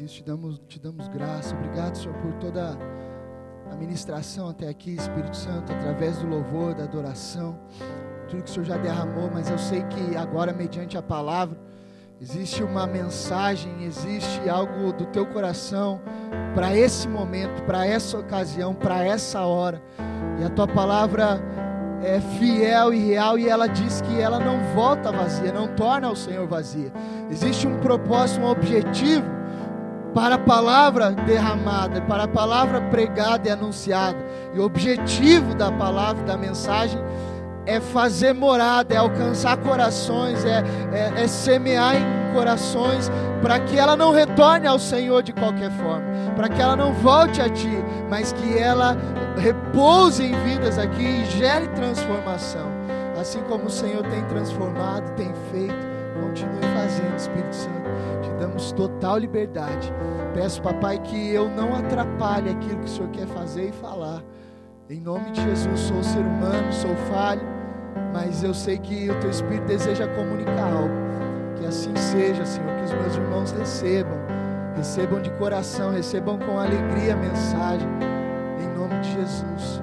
Isso, te damos, te damos graça. Obrigado, Senhor, por toda a ministração até aqui, Espírito Santo, através do louvor, da adoração, tudo que o Senhor já derramou, mas eu sei que agora, mediante a palavra, existe uma mensagem, existe algo do teu coração para esse momento, para essa ocasião, para essa hora. E a tua palavra é fiel e real e ela diz que ela não volta vazia, não torna o Senhor vazia. Existe um propósito, um objetivo para a palavra derramada, para a palavra pregada e anunciada. E o objetivo da palavra, da mensagem, é fazer morada, é alcançar corações, é, é, é semear em corações, para que ela não retorne ao Senhor de qualquer forma, para que ela não volte a Ti, mas que ela repouse em vidas aqui e gere transformação. Assim como o Senhor tem transformado, tem feito, continue fazendo, Espírito Santo. Te damos total liberdade. Peço, papai, que eu não atrapalhe aquilo que o Senhor quer fazer e falar em nome de Jesus, sou ser humano, sou falho, mas eu sei que o teu Espírito deseja comunicar algo. Que assim seja, Senhor, que os meus irmãos recebam, recebam de coração, recebam com alegria a mensagem, em nome de Jesus.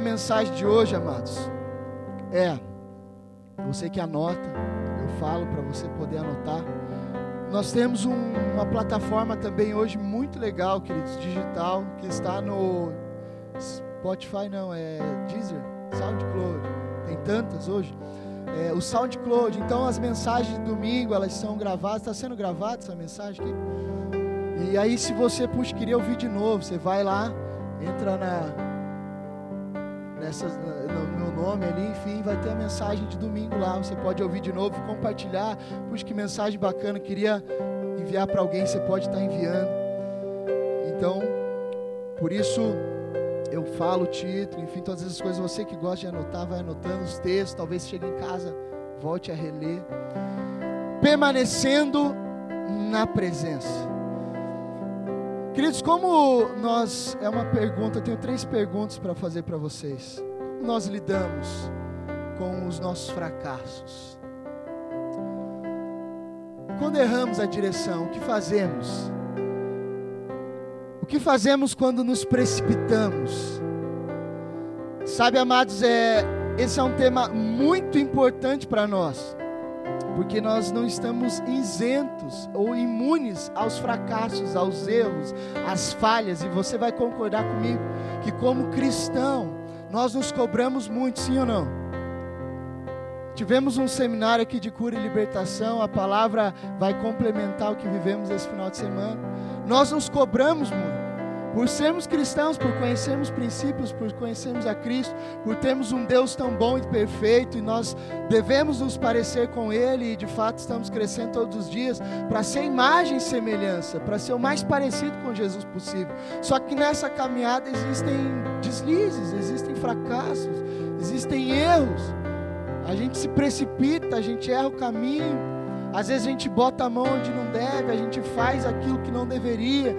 Da mensagem de hoje, amados, é: você que anota, eu falo para você poder anotar. Nós temos um, uma plataforma também hoje muito legal, queridos, digital, que está no Spotify, não, é Deezer, SoundCloud. Tem tantas hoje. É, o SoundCloud, então as mensagens de domingo, elas são gravadas, está sendo gravada essa mensagem aqui. E aí se você, puxa, queria ouvir de novo, você vai lá, entra na, nessas, no meu nome ali, enfim, vai ter a mensagem de domingo lá. Você pode ouvir de novo, compartilhar. Puxa, que mensagem bacana, queria enviar para alguém, você pode estar enviando. Então, por isso eu falo o título, enfim, todas essas coisas. Você que gosta de anotar, vai anotando os textos. Talvez chegue em casa, volte a reler. Permanecendo na presença. Queridos, como nós. É uma pergunta, eu tenho três perguntas para fazer para vocês. Como nós lidamos com os nossos fracassos? Quando erramos a direção, o que fazemos? O que fazemos quando nos precipitamos? Sabe, amados, é, esse é um tema muito importante para nós porque nós não estamos isentos ou imunes aos fracassos, aos erros, às falhas, e você vai concordar comigo que, como cristão, nós nos cobramos muito, sim ou não? Tivemos um seminário aqui de cura e libertação, a palavra vai complementar o que vivemos esse final de semana. Nós nos cobramos muito por sermos cristãos, por conhecermos princípios, por conhecermos a Cristo, por termos um Deus tão bom e perfeito, e nós devemos nos parecer com Ele, e de fato estamos crescendo todos os dias para ser imagem e semelhança, para ser o mais parecido com Jesus possível. Só que nessa caminhada existem deslizes, existem fracassos, existem erros. A gente se precipita, a gente erra o caminho, às vezes a gente bota a mão onde não deve, a gente faz aquilo que não deveria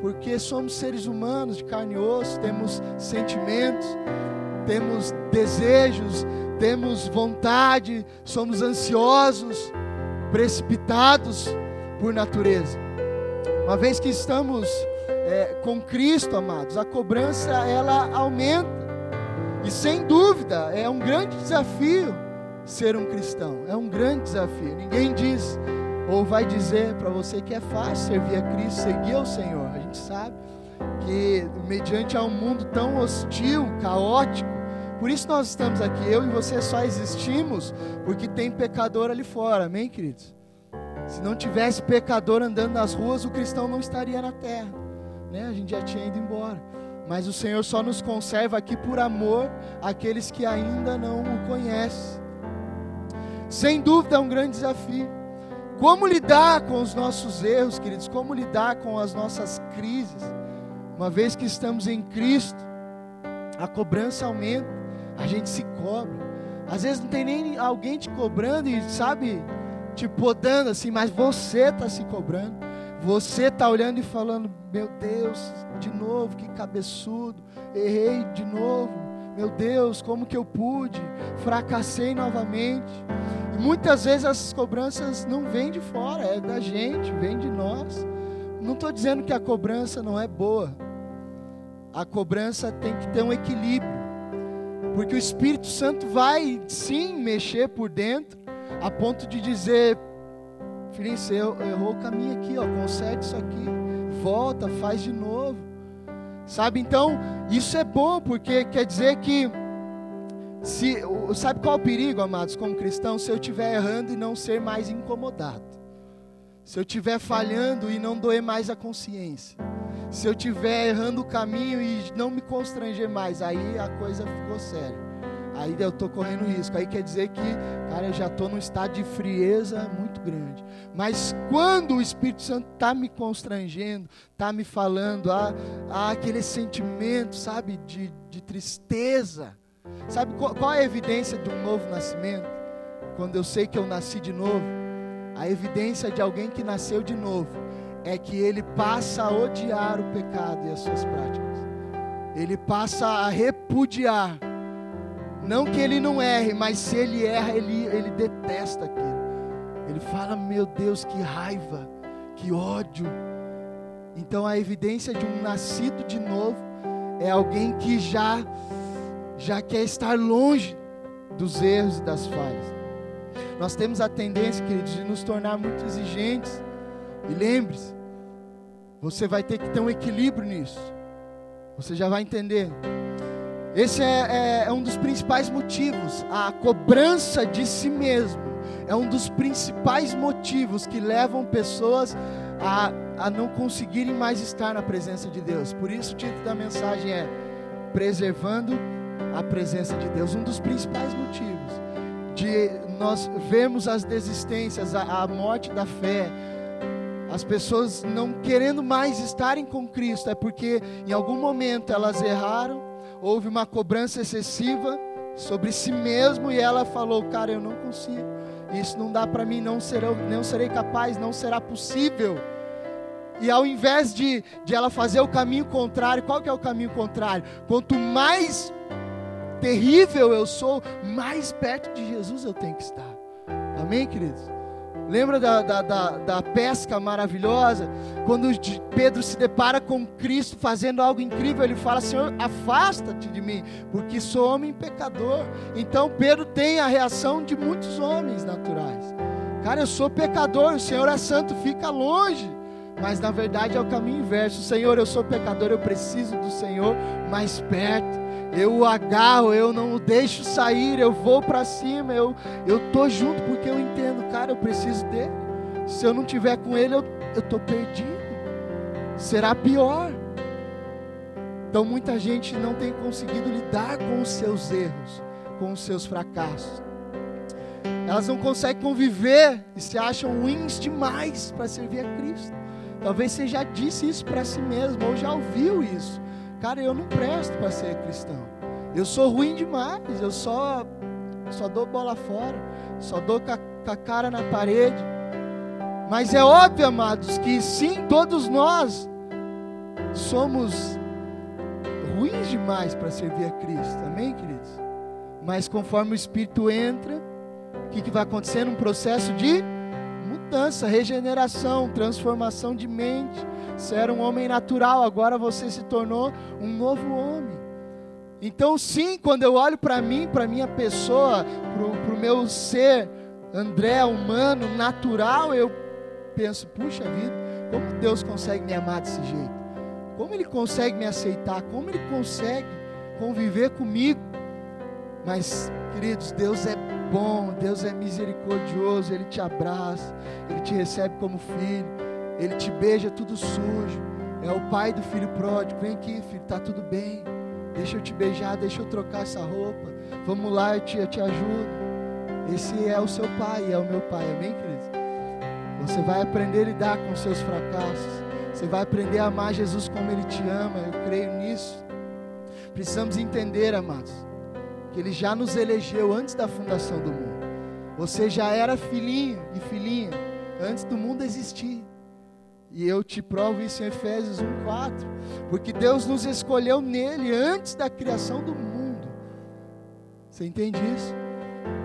porque somos seres humanos de carne e osso, temos sentimentos, temos desejos, temos vontade, somos ansiosos, precipitados por natureza. Uma vez que estamos é, com Cristo, amados, a cobrança ela aumenta. E sem dúvida é um grande desafio ser um cristão. É um grande desafio. Ninguém diz ou vai dizer para você que é fácil servir a Cristo, seguir ao Senhor. A gente sabe que mediante a um mundo tão hostil, caótico, por isso nós estamos aqui. Eu e você só existimos porque tem pecador ali fora, amém, queridos? Se não tivesse pecador andando nas ruas, o cristão não estaria na terra, né? A gente já tinha ido embora. Mas o Senhor só nos conserva aqui por amor àqueles que ainda não o conhecem. Sem dúvida é um grande desafio. Como lidar com os nossos erros, queridos? Como lidar com as nossas crises? Uma vez que estamos em Cristo, a cobrança aumenta, a gente se cobra. Às vezes não tem nem alguém te cobrando e sabe, te podando assim, mas você está se cobrando. Você está olhando e falando: Meu Deus, de novo, que cabeçudo, errei de novo, Meu Deus, como que eu pude? Fracassei novamente. E muitas vezes essas cobranças não vêm de fora, é da gente, vem de nós. Não estou dizendo que a cobrança não é boa. A cobrança tem que ter um equilíbrio. Porque o Espírito Santo vai sim mexer por dentro, a ponto de dizer: Filhinho, você errou o caminho aqui, ó, conserte isso aqui, volta, faz de novo. Sabe? Então, isso é bom, porque quer dizer que se, sabe qual é o perigo, amados, como cristão? Se eu estiver errando e não ser mais incomodado. Se eu estiver falhando e não doer mais a consciência. Se eu estiver errando o caminho e não me constranger mais, aí a coisa ficou séria. Aí eu estou correndo risco. Aí quer dizer que, cara, eu já estou num estado de frieza muito grande. Mas quando o Espírito Santo está me constrangendo, está me falando, há, há aquele sentimento, sabe, de, de tristeza. Sabe qual, qual é a evidência de um novo nascimento? Quando eu sei que eu nasci de novo. A evidência de alguém que nasceu de novo é que ele passa a odiar o pecado e as suas práticas. Ele passa a repudiar. Não que ele não erre, mas se ele erra, ele, ele detesta aquilo. Ele fala: Meu Deus, que raiva, que ódio. Então a evidência de um nascido de novo é alguém que já já quer estar longe dos erros e das falhas. Nós temos a tendência, queridos, de nos tornar muito exigentes. E lembre-se, você vai ter que ter um equilíbrio nisso. Você já vai entender. Esse é, é, é um dos principais motivos, a cobrança de si mesmo é um dos principais motivos que levam pessoas a, a não conseguirem mais estar na presença de Deus. Por isso o título da mensagem é Preservando a presença de Deus. Um dos principais motivos de nós vermos as desistências, a, a morte da fé, as pessoas não querendo mais estarem com Cristo, é porque em algum momento elas erraram, houve uma cobrança excessiva sobre si mesmo e ela falou: Cara, eu não consigo, isso não dá para mim, não serei, não serei capaz, não será possível. E ao invés de, de ela fazer o caminho contrário, qual que é o caminho contrário? Quanto mais terrível eu sou, mais perto de Jesus eu tenho que estar. Amém, queridos? Lembra da, da, da, da, pesca maravilhosa? Quando Pedro se depara com Cristo fazendo algo incrível, ele fala: Senhor, afasta-te de mim, porque sou homem pecador. Então Pedro tem a reação de muitos homens naturais: Cara, eu sou pecador, o Senhor é santo, fica longe. Mas na verdade é o caminho inverso: Senhor, eu sou pecador, eu preciso do Senhor mais perto eu o agarro, eu não o deixo sair, eu vou para cima, eu eu tô junto porque eu entendo, cara, eu preciso dele. Se eu não tiver com ele, eu eu tô perdido. Será pior. Então muita gente não tem conseguido lidar com os seus erros, com os seus fracassos. Elas não conseguem conviver e se acham ruins demais para servir a Cristo. Talvez você já disse isso para si mesmo ou já ouviu isso. Cara, eu não presto para ser cristão. Eu sou ruim demais. Eu só, só dou bola fora. Só dou com a, cara na parede. Mas é óbvio, amados, que sim, todos nós somos ruins demais para servir a Cristo. Amém, queridos? Mas conforme o Espírito entra, o que, que vai acontecer? Um processo de mudança, regeneração, transformação de mente. Você era um homem natural, agora você se tornou um novo homem. Então, sim, quando eu olho para mim, para minha pessoa, para o meu ser, André, humano, natural, eu penso: puxa vida, como Deus consegue me amar desse jeito? Como Ele consegue me aceitar? Como Ele consegue conviver comigo? Mas, queridos, Deus é bom, Deus é misericordioso, Ele te abraça, Ele te recebe como filho, Ele te beija tudo sujo. É o pai do filho pródigo. Vem aqui, filho, está tudo bem. Deixa eu te beijar, deixa eu trocar essa roupa. Vamos lá, eu te, eu te ajudo. Esse é o seu pai, é o meu pai, amém, queridos? Você vai aprender a lidar com seus fracassos. Você vai aprender a amar Jesus como Ele te ama. Eu creio nisso. Precisamos entender, amados que Ele já nos elegeu antes da fundação do mundo. Você já era filhinho e filhinha antes do mundo existir. E eu te provo isso em Efésios 1:4, porque Deus nos escolheu nele antes da criação do mundo. Você entende isso?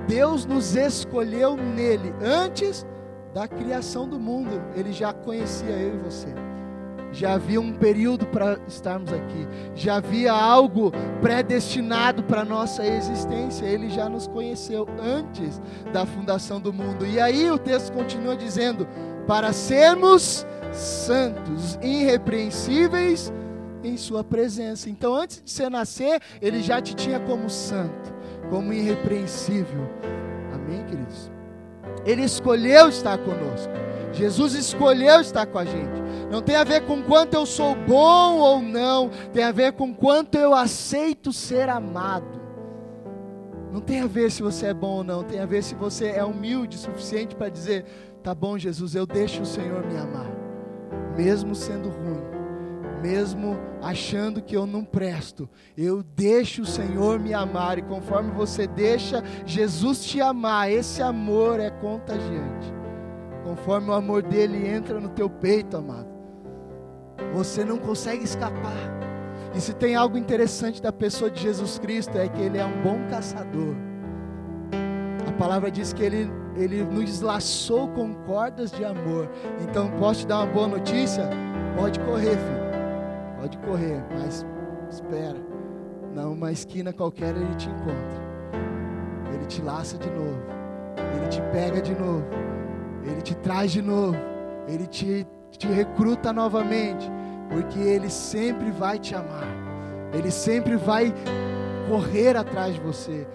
Deus nos escolheu nele antes da criação do mundo. Ele já conhecia eu e você. Já havia um período para estarmos aqui. Já havia algo predestinado para nossa existência. Ele já nos conheceu antes da fundação do mundo. E aí o texto continua dizendo: para sermos santos, irrepreensíveis em Sua presença. Então, antes de você nascer, Ele já te tinha como santo, como irrepreensível. Amém, queridos? Ele escolheu estar conosco. Jesus escolheu estar com a gente. Não tem a ver com quanto eu sou bom ou não, tem a ver com quanto eu aceito ser amado. Não tem a ver se você é bom ou não, tem a ver se você é humilde o suficiente para dizer: tá bom, Jesus, eu deixo o Senhor me amar, mesmo sendo ruim, mesmo achando que eu não presto, eu deixo o Senhor me amar, e conforme você deixa Jesus te amar, esse amor é contagiante. Conforme o amor dele entra no teu peito, amado, você não consegue escapar. E se tem algo interessante da pessoa de Jesus Cristo é que ele é um bom caçador. Palavra diz que ele, ele nos laçou com cordas de amor. Então, posso te dar uma boa notícia? Pode correr, filho. Pode correr, mas espera. Numa esquina qualquer ele te encontra. Ele te laça de novo. Ele te pega de novo. Ele te traz de novo. Ele te, te recruta novamente. Porque Ele sempre vai te amar. Ele sempre vai correr atrás de você.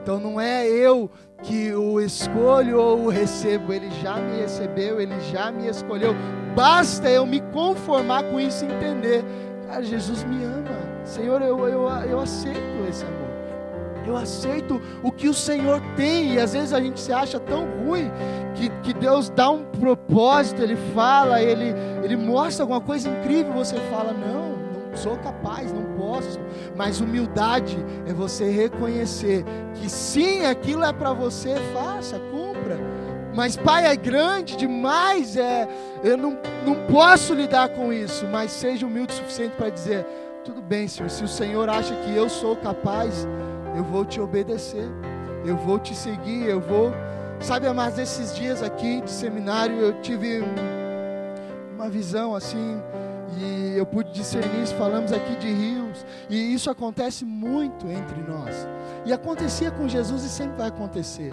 Então não é eu que o escolho ou o recebo, ele já me recebeu, ele já me escolheu. Basta eu me conformar com isso e entender Cara, Jesus me ama. Senhor, eu, eu, eu aceito esse amor. Eu aceito o que o Senhor tem. E às vezes a gente se acha tão ruim que, que Deus dá um propósito, Ele fala, Ele, Ele mostra alguma coisa incrível. Você fala, não, sou capaz, não posso. Mas humildade é você reconhecer que sim, aquilo é para você, faça, cumpra. Mas pai é grande demais, é, eu não, não posso lidar com isso. Mas seja humilde o suficiente para dizer: tudo bem, Senhor, se o Senhor acha que eu sou capaz, eu vou te obedecer, eu vou te seguir, eu vou. Sabe, mas esses dias aqui de seminário eu tive uma visão assim, e eu pude discernir isso. Falamos aqui de rios, e isso acontece muito entre nós, e acontecia com Jesus e sempre vai acontecer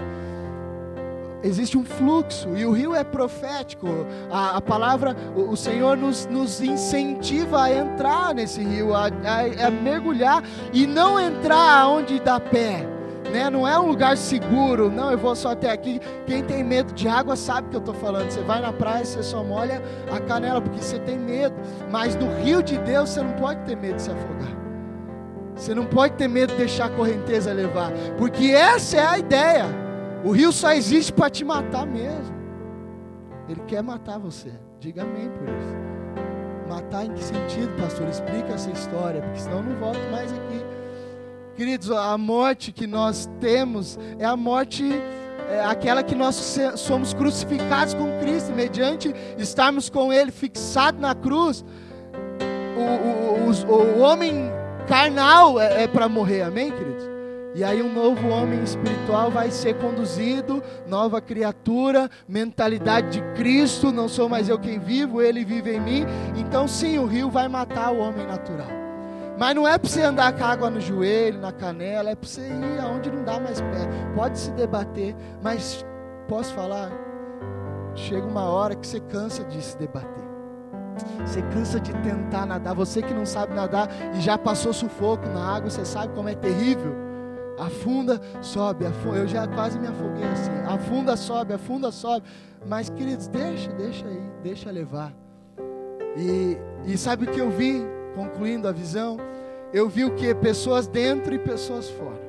existe um fluxo, e o rio é profético. A, a palavra, o, o Senhor nos, nos, incentiva a entrar nesse rio, a, a, a mergulhar e não entrar onde dá pé. Né? Não é um lugar seguro, não, eu vou só até aqui. Quem tem medo de água sabe o que eu estou falando. Você vai na praia, você só molha a canela, porque você tem medo. Mas no rio de Deus você não pode ter medo de se afogar. Você não pode ter medo de deixar a correnteza levar, porque essa é a ideia. O rio só existe para te matar mesmo. Ele quer matar você. Diga amém por isso. Matar em que sentido, pastor? Explica essa história, porque senão eu não volto mais aqui. Queridos, a morte que nós temos é a morte, é aquela que nós somos crucificados com Cristo, mediante estarmos com Ele fixado na cruz. O, o, o, o homem carnal é, é para morrer, amém, queridos? E aí um novo homem espiritual vai ser conduzido, nova criatura, mentalidade de Cristo, não sou mais eu quem vivo, ele vive em mim. Então sim, o rio vai matar o homem natural. Mas não é para você andar com água no joelho, na canela, é para você ir aonde não dá mais pé. Pode se debater, mas posso falar? Chega uma hora que você cansa de se debater. Você cansa de tentar nadar. Você que não sabe nadar e já passou sufoco na água, você sabe como é terrível. Afunda, sobe, afunda. Eu já quase me afoguei assim. Afunda, sobe, afunda, sobe. Mas, queridos, deixa, deixa aí, deixa levar. E, e sabe o que eu vi, concluindo a visão? Eu vi o que? Pessoas dentro e pessoas fora.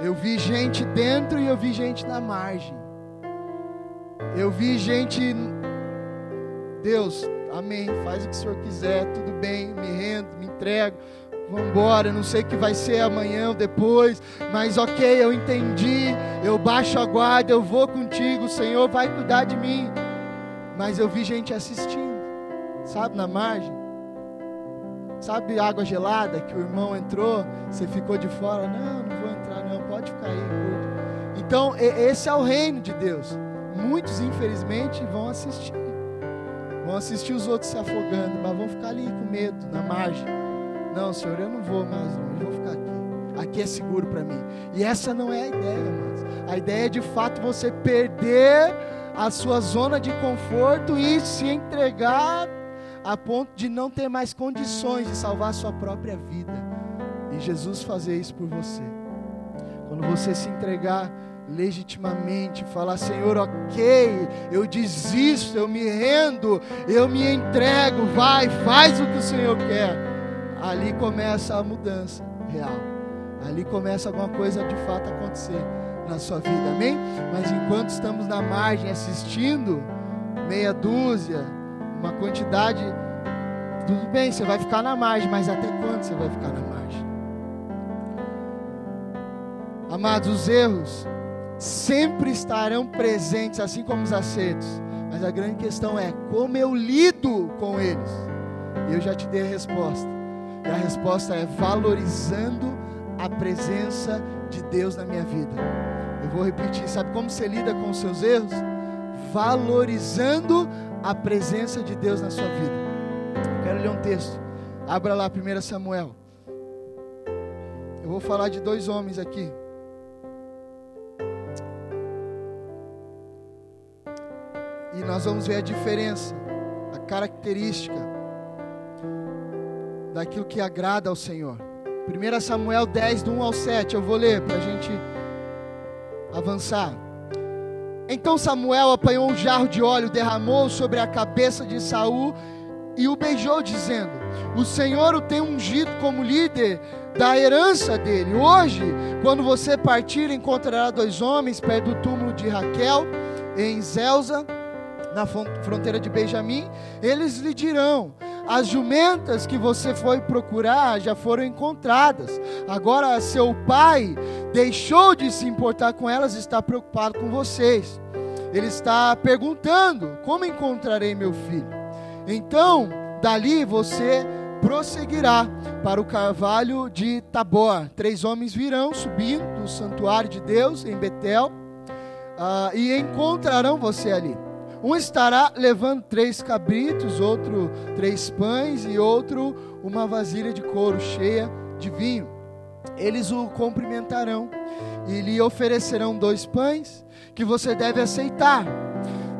Eu vi gente dentro e eu vi gente na margem. Eu vi gente. Deus, amém. Faz o que o Senhor quiser, tudo bem, me rendo, me entrego. Vamos embora, não sei o que vai ser amanhã ou depois, mas ok, eu entendi, eu baixo a guarda, eu vou contigo, o Senhor vai cuidar de mim. Mas eu vi gente assistindo, sabe, na margem. Sabe água gelada que o irmão entrou, você ficou de fora? Não, não vou entrar não. pode ficar aí. Então, esse é o reino de Deus. Muitos, infelizmente, vão assistir. Vão assistir os outros se afogando, mas vão ficar ali com medo, na margem. Não, Senhor, eu não vou mais longe, eu vou ficar aqui. Aqui é seguro para mim. E essa não é a ideia, irmãos. A ideia é de fato você perder a sua zona de conforto e se entregar a ponto de não ter mais condições de salvar sua própria vida. E Jesus fazer isso por você. Quando você se entregar legitimamente, falar: Senhor, ok, eu desisto, eu me rendo, eu me entrego, vai, faz o que o Senhor quer. Ali começa a mudança real, ali começa alguma coisa de fato acontecer na sua vida, amém? Mas enquanto estamos na margem assistindo, meia dúzia, uma quantidade, tudo bem, você vai ficar na margem, mas até quando você vai ficar na margem? Amados, os erros sempre estarão presentes, assim como os acertos. Mas a grande questão é como eu lido com eles. E eu já te dei a resposta. E a resposta é valorizando a presença de Deus na minha vida. Eu vou repetir, sabe como você lida com os seus erros? Valorizando a presença de Deus na sua vida. Eu quero ler um texto. Abra lá 1 Samuel. Eu vou falar de dois homens aqui. E nós vamos ver a diferença, a característica daquilo que agrada ao Senhor. 1 Samuel 10, do 1 ao 7, eu vou ler para a gente avançar. Então Samuel apanhou um jarro de óleo, derramou sobre a cabeça de Saul e o beijou, dizendo: O Senhor o tem ungido como líder da herança dele. Hoje, quando você partir, encontrará dois homens perto do túmulo de Raquel, em Zelza na fronteira de Benjamim, eles lhe dirão: as jumentas que você foi procurar já foram encontradas. Agora seu pai deixou de se importar com elas e está preocupado com vocês. Ele está perguntando: como encontrarei meu filho? Então, dali você prosseguirá para o carvalho de Tabor. Três homens virão subindo do santuário de Deus em Betel uh, e encontrarão você ali. Um estará levando três cabritos, outro três pães e outro uma vasilha de couro cheia de vinho. Eles o cumprimentarão e lhe oferecerão dois pães que você deve aceitar.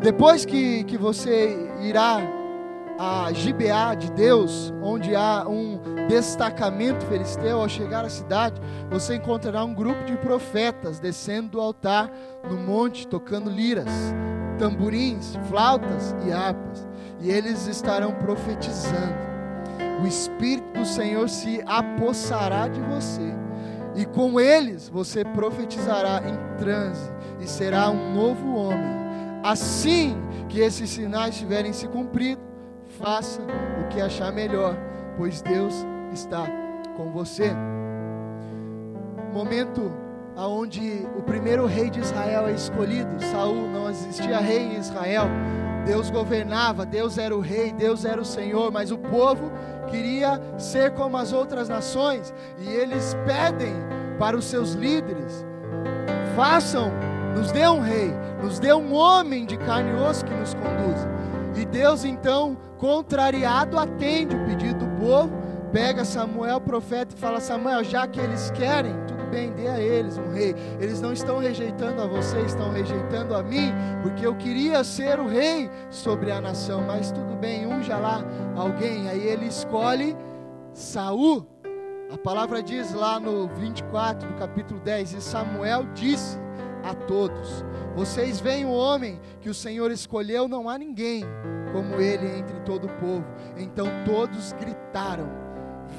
Depois que, que você irá a Gibeá de Deus, onde há um destacamento filisteu, ao chegar à cidade, você encontrará um grupo de profetas descendo do altar no monte, tocando liras tamborins, flautas e harpas, e eles estarão profetizando. O Espírito do Senhor se apossará de você, e com eles você profetizará em transe, e será um novo homem. Assim que esses sinais tiverem se cumprido, faça o que achar melhor, pois Deus está com você. Momento aonde o primeiro rei de Israel é escolhido. Saul não existia rei em Israel. Deus governava, Deus era o rei, Deus era o Senhor, mas o povo queria ser como as outras nações, e eles pedem para os seus líderes: façam, nos dê um rei, nos dê um homem de carne e osso que nos conduza. E Deus então, contrariado, atende o pedido do povo, pega Samuel, profeta, e fala: Samuel, já que eles querem, bem, dê a eles um rei. Eles não estão rejeitando a você, estão rejeitando a mim, porque eu queria ser o rei sobre a nação, mas tudo bem, unja lá alguém. Aí ele escolhe Saul. A palavra diz lá no 24 do capítulo 10, e Samuel disse a todos: Vocês veem o homem que o Senhor escolheu, não há ninguém como ele entre todo o povo. Então todos gritaram: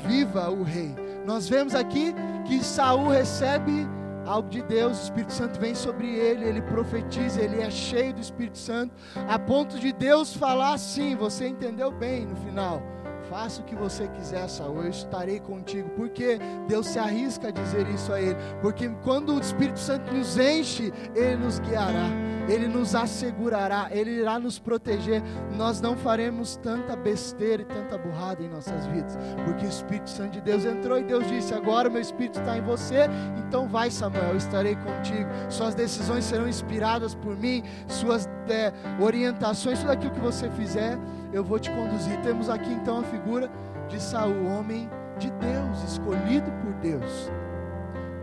Viva o rei! Nós vemos aqui que Saul recebe algo de Deus, o Espírito Santo vem sobre ele, ele profetiza, ele é cheio do Espírito Santo, a ponto de Deus falar assim, você entendeu bem no final. Faça o que você quiser, Saul, eu estarei contigo. Porque Deus se arrisca a dizer isso a ele. Porque quando o Espírito Santo nos enche, ele nos guiará, ele nos assegurará, ele irá nos proteger. Nós não faremos tanta besteira e tanta burrada em nossas vidas. Porque o Espírito Santo de Deus entrou e Deus disse: Agora meu Espírito está em você, então vai, Samuel, eu estarei contigo. Suas decisões serão inspiradas por mim, suas é, orientações, tudo aquilo que você fizer eu vou te conduzir. Temos aqui então a figura de Saul, homem de Deus, escolhido por Deus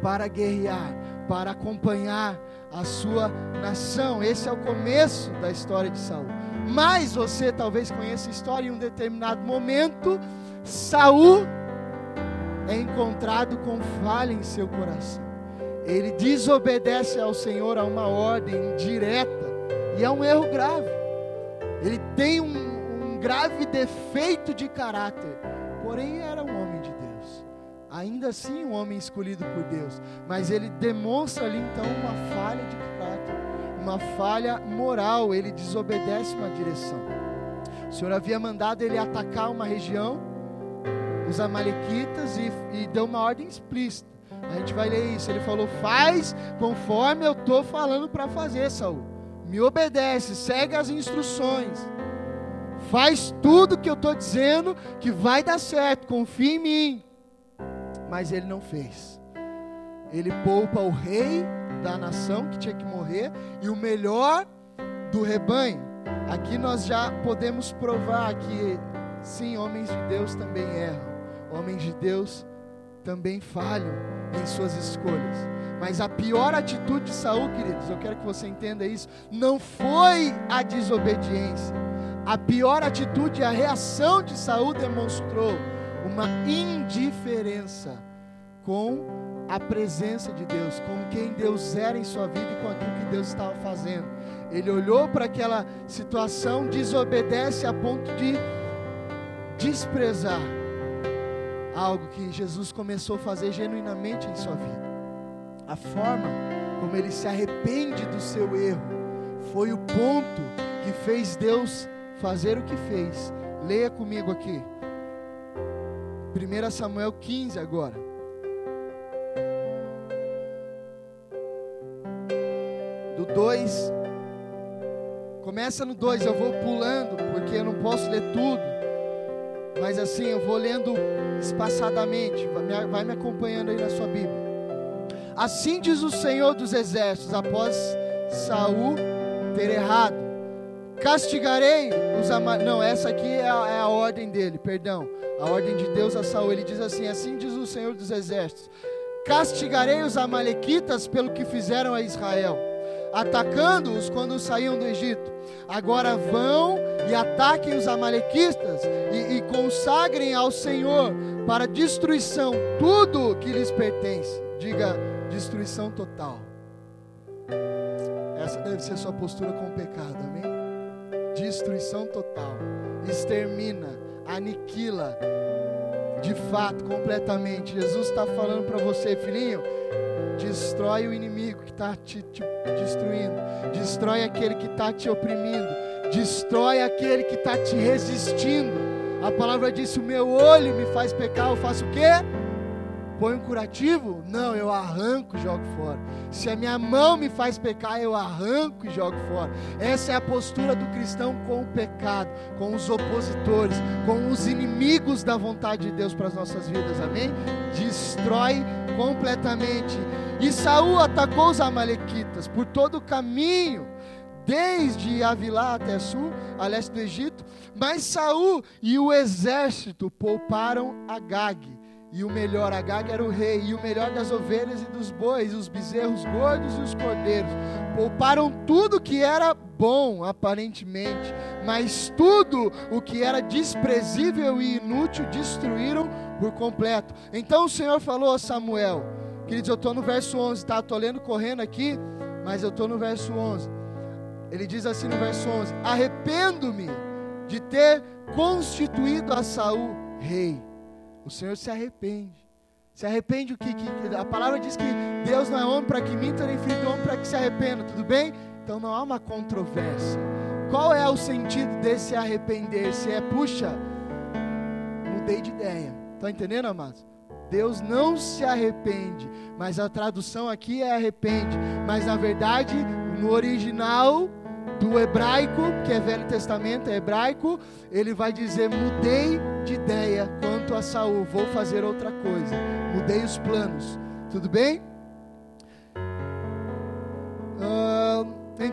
para guerrear, para acompanhar a sua nação. Esse é o começo da história de Saul. Mas você talvez conheça a história em um determinado momento, Saul é encontrado com falha em seu coração. Ele desobedece ao Senhor a uma ordem direta e é um erro grave. Ele tem um grave defeito de caráter, porém era um homem de Deus. Ainda assim, um homem escolhido por Deus, mas ele demonstra ali então uma falha de caráter, uma falha moral, ele desobedece uma direção. O Senhor havia mandado ele atacar uma região, os Amalequitas, e, e deu uma ordem explícita. A gente vai ler isso. Ele falou: Faz conforme eu estou falando para fazer, Saul. Me obedece, segue as instruções. Faz tudo que eu estou dizendo que vai dar certo, confia em mim. Mas ele não fez. Ele poupa o rei da nação que tinha que morrer e o melhor do rebanho. Aqui nós já podemos provar que sim, homens de Deus também erram. Homens de Deus também falham em suas escolhas. Mas a pior atitude de Saul, queridos, eu quero que você entenda isso, não foi a desobediência a pior atitude, a reação de Saul demonstrou uma indiferença com a presença de Deus, com quem Deus era em sua vida e com aquilo que Deus estava fazendo. Ele olhou para aquela situação, desobedece a ponto de desprezar algo que Jesus começou a fazer genuinamente em sua vida. A forma como ele se arrepende do seu erro foi o ponto que fez Deus fazer o que fez. Leia comigo aqui. 1 Samuel 15 agora. Do 2. Começa no 2, eu vou pulando, porque eu não posso ler tudo. Mas assim, eu vou lendo espaçadamente. Vai me, acompanhando aí na sua Bíblia. Assim diz o Senhor dos Exércitos, após Saul ter errado castigarei os ama... Não, essa aqui é a, é a, ordem dele, perdão. A ordem de Deus a Saul. Ele diz assim: Assim diz o Senhor dos Exércitos: Castigarei os Amalequitas pelo que fizeram a Israel, atacando-os quando saíam do Egito. Agora vão e ataquem os Amalequitas e, e consagrem ao Senhor para destruição tudo que lhes pertence. Diga destruição total. Essa deve ser sua postura com o pecado, amém? Destruição total, extermina, aniquila, de fato, completamente. Jesus está falando para você, filhinho, destrói o inimigo que está te, te, destruindo, destrói aquele que está te oprimindo, destrói aquele que está te resistindo. A palavra diz: o meu olho me faz pecar, eu faço o quê? Põe um curativo? Não, eu arranco e jogo fora. Se a minha mão me faz pecar, eu arranco e jogo fora. Essa é a postura do cristão com o pecado, com os opositores, com os inimigos da vontade de Deus para as nossas vidas. Amém? Destrói completamente. E Saul atacou os amalequitas por todo o caminho desde Avilá até sul, a leste do Egito, mas Saul e o exército pouparam Agag e o melhor, Agag era o rei, e o melhor das ovelhas e dos bois, os bezerros gordos e os cordeiros. Pouparam tudo que era bom, aparentemente, mas tudo o que era desprezível e inútil destruíram por completo. Então o Senhor falou a Samuel, queridos, eu estou no verso 11, tá? Estou lendo correndo aqui, mas eu estou no verso 11. Ele diz assim no verso 11: Arrependo-me de ter constituído a Saul rei o Senhor se arrepende. Se arrepende o que, que a palavra diz que Deus não é homem para que minta, nem filho de homem para que se arrependa, tudo bem? Então não há uma controvérsia. Qual é o sentido desse arrepender-se? É, puxa, mudei de ideia. Está entendendo, amados? Deus não se arrepende, mas a tradução aqui é arrepende. Mas na verdade, no original do hebraico, que é Velho Testamento, é hebraico, ele vai dizer: mudei de ideia quanto a Saul, vou fazer outra coisa. Mudei os planos. Tudo bem?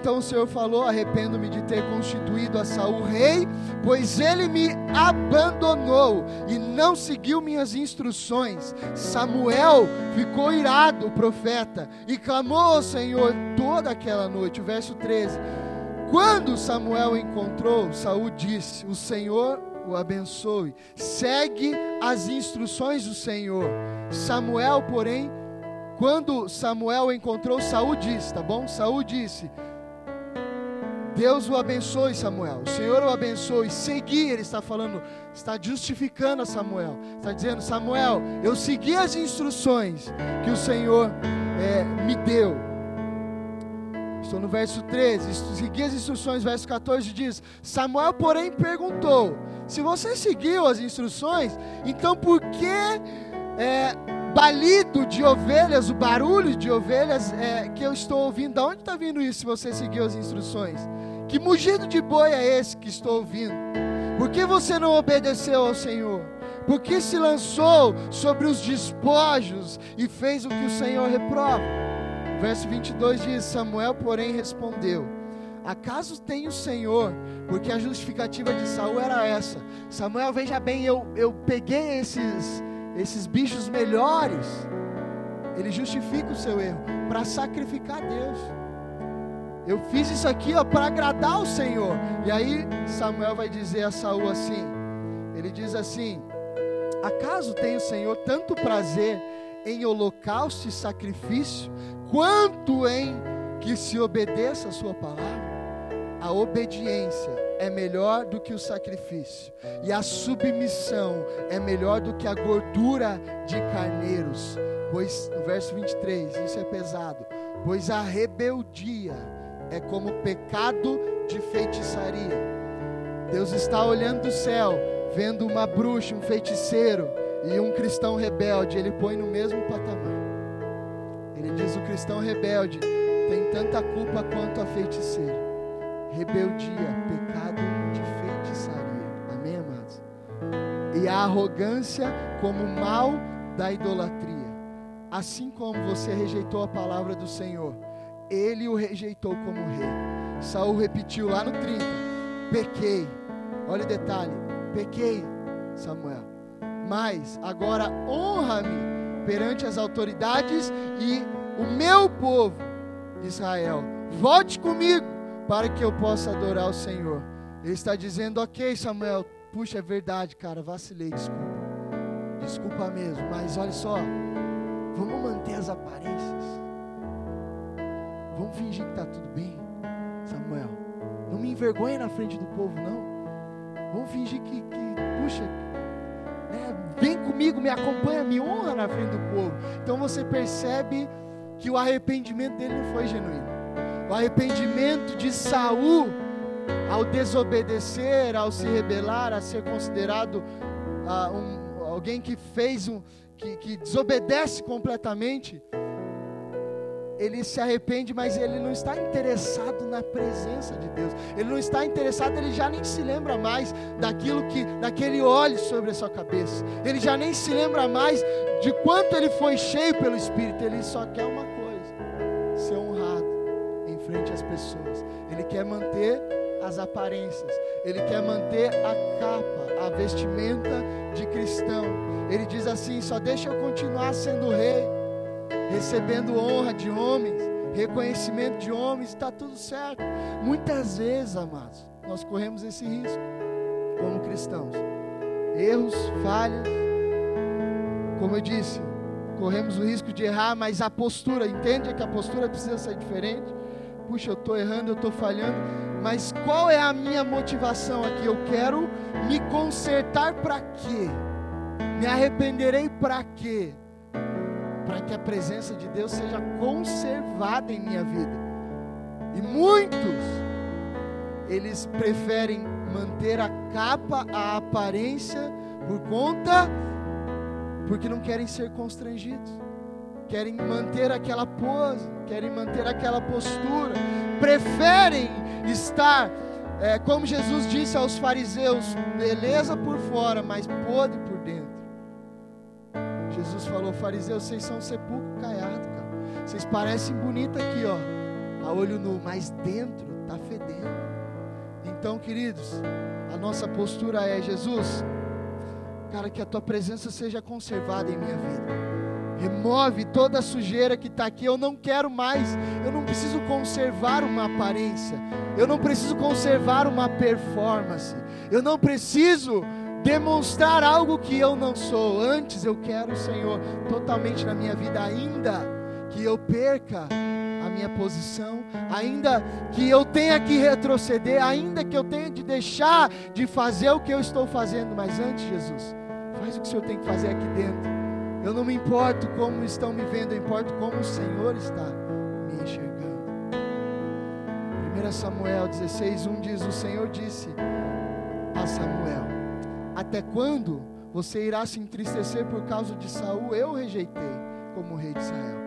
então o Senhor falou: Arrependo-me de ter constituído a Saul rei, pois ele me abandonou e não seguiu minhas instruções. Samuel ficou irado, o profeta, e clamou ao Senhor toda aquela noite. O verso 13. Quando Samuel encontrou, Saul disse: O Senhor o abençoe. Segue as instruções do Senhor. Samuel, porém, quando Samuel encontrou, Saul disse, tá bom? Saul disse: Deus o abençoe, Samuel. O Senhor o abençoe. Seguir, ele está falando, está justificando a Samuel. Está dizendo, Samuel, eu segui as instruções que o Senhor é, me deu. Estou no verso 13. Segui as instruções, verso 14 diz: Samuel, porém, perguntou: Se você seguiu as instruções, então por que é, balido de ovelhas, o barulho de ovelhas é, que eu estou ouvindo? Da onde está vindo isso se você seguiu as instruções? Que mugido de boi é esse que estou ouvindo? Por que você não obedeceu ao Senhor? Por que se lançou sobre os despojos e fez o que o Senhor reprova? Verso 22 diz: Samuel, porém, respondeu: Acaso tem o Senhor? Porque a justificativa de Saul era essa: Samuel, veja bem, eu, eu peguei esses, esses bichos melhores. Ele justifica o seu erro para sacrificar Deus. Eu fiz isso aqui para agradar o Senhor. E aí Samuel vai dizer a Saul assim: ele diz assim: Acaso tem o Senhor tanto prazer em holocausto e sacrifício, quanto em que se obedeça a sua palavra? A obediência é melhor do que o sacrifício, e a submissão é melhor do que a gordura de carneiros. Pois, no verso 23, isso é pesado, pois a rebeldia é como pecado de feitiçaria. Deus está olhando do céu, vendo uma bruxa, um feiticeiro e um cristão rebelde, ele põe no mesmo patamar. Ele diz: o cristão rebelde tem tanta culpa quanto a feiticeira. Rebeldia, pecado de feitiçaria. Amém, amados? E a arrogância como mal da idolatria. Assim como você rejeitou a palavra do Senhor ele o rejeitou como rei. Saul repetiu lá no 30: Pequei. Olha o detalhe: Pequei, Samuel. Mas agora honra-me perante as autoridades e o meu povo, Israel. Volte comigo para que eu possa adorar o Senhor. Ele está dizendo: Ok, Samuel. Puxa, é verdade, cara. Vacilei, desculpa. Desculpa mesmo. Mas olha só. Vamos manter as aparências. Vamos fingir que está tudo bem, Samuel. Não me envergonhe na frente do povo, não. Vamos fingir que, que puxa, vem comigo, me acompanha, me honra na frente do povo. Então você percebe que o arrependimento dele não foi genuíno. O arrependimento de Saul ao desobedecer, ao se rebelar, a ser considerado uh, um, alguém que fez um, que, que desobedece completamente ele se arrepende, mas ele não está interessado na presença de Deus. Ele não está interessado, ele já nem se lembra mais daquilo que, daquele óleo sobre a sua cabeça. Ele já nem se lembra mais de quanto ele foi cheio pelo Espírito. Ele só quer uma coisa: ser honrado em frente às pessoas. Ele quer manter as aparências. Ele quer manter a capa, a vestimenta de cristão. Ele diz assim: só deixa eu continuar sendo rei recebendo honra de homens, reconhecimento de homens, está tudo certo. Muitas vezes, amados, nós corremos esse risco como cristãos. Erros, falhas, como eu disse, corremos o risco de errar, mas a postura, entende que a postura precisa ser diferente? Puxa, eu estou errando, eu estou falhando, mas qual é a minha motivação aqui? Eu quero me consertar para quê? Me arrependerei para quê? Para que a presença de Deus seja conservada em minha vida. E muitos, eles preferem manter a capa, a aparência, Por conta, porque não querem ser constrangidos, querem manter aquela pose, querem manter aquela postura, preferem estar, é, como Jesus disse aos fariseus, beleza por fora, mas podre por dentro. Jesus falou: fariseus, vocês são sepulcro caiado, cara. Vocês parecem bonito aqui, ó, a olho nu, mas dentro tá fedendo. Então, queridos, a nossa postura é: Jesus, cara, que a tua presença seja conservada em minha vida. Remove toda a sujeira que está aqui. Eu não quero mais. Eu não preciso conservar uma aparência. Eu não preciso conservar uma performance. Eu não preciso demonstrar algo que eu não sou. Antes eu quero o Senhor totalmente na minha vida, ainda que eu perca a minha posição, ainda que eu tenha que retroceder, ainda que eu tenha de deixar de fazer o que eu estou fazendo, mas antes, Jesus, faz o que o Senhor tem que fazer aqui dentro. Eu não me importo como estão me vendo, eu importo como o Senhor está me enxergando. 1 Samuel 16, 1 diz: O Senhor disse a Samuel: Até quando você irá se entristecer por causa de Saul? Eu rejeitei como rei de Israel.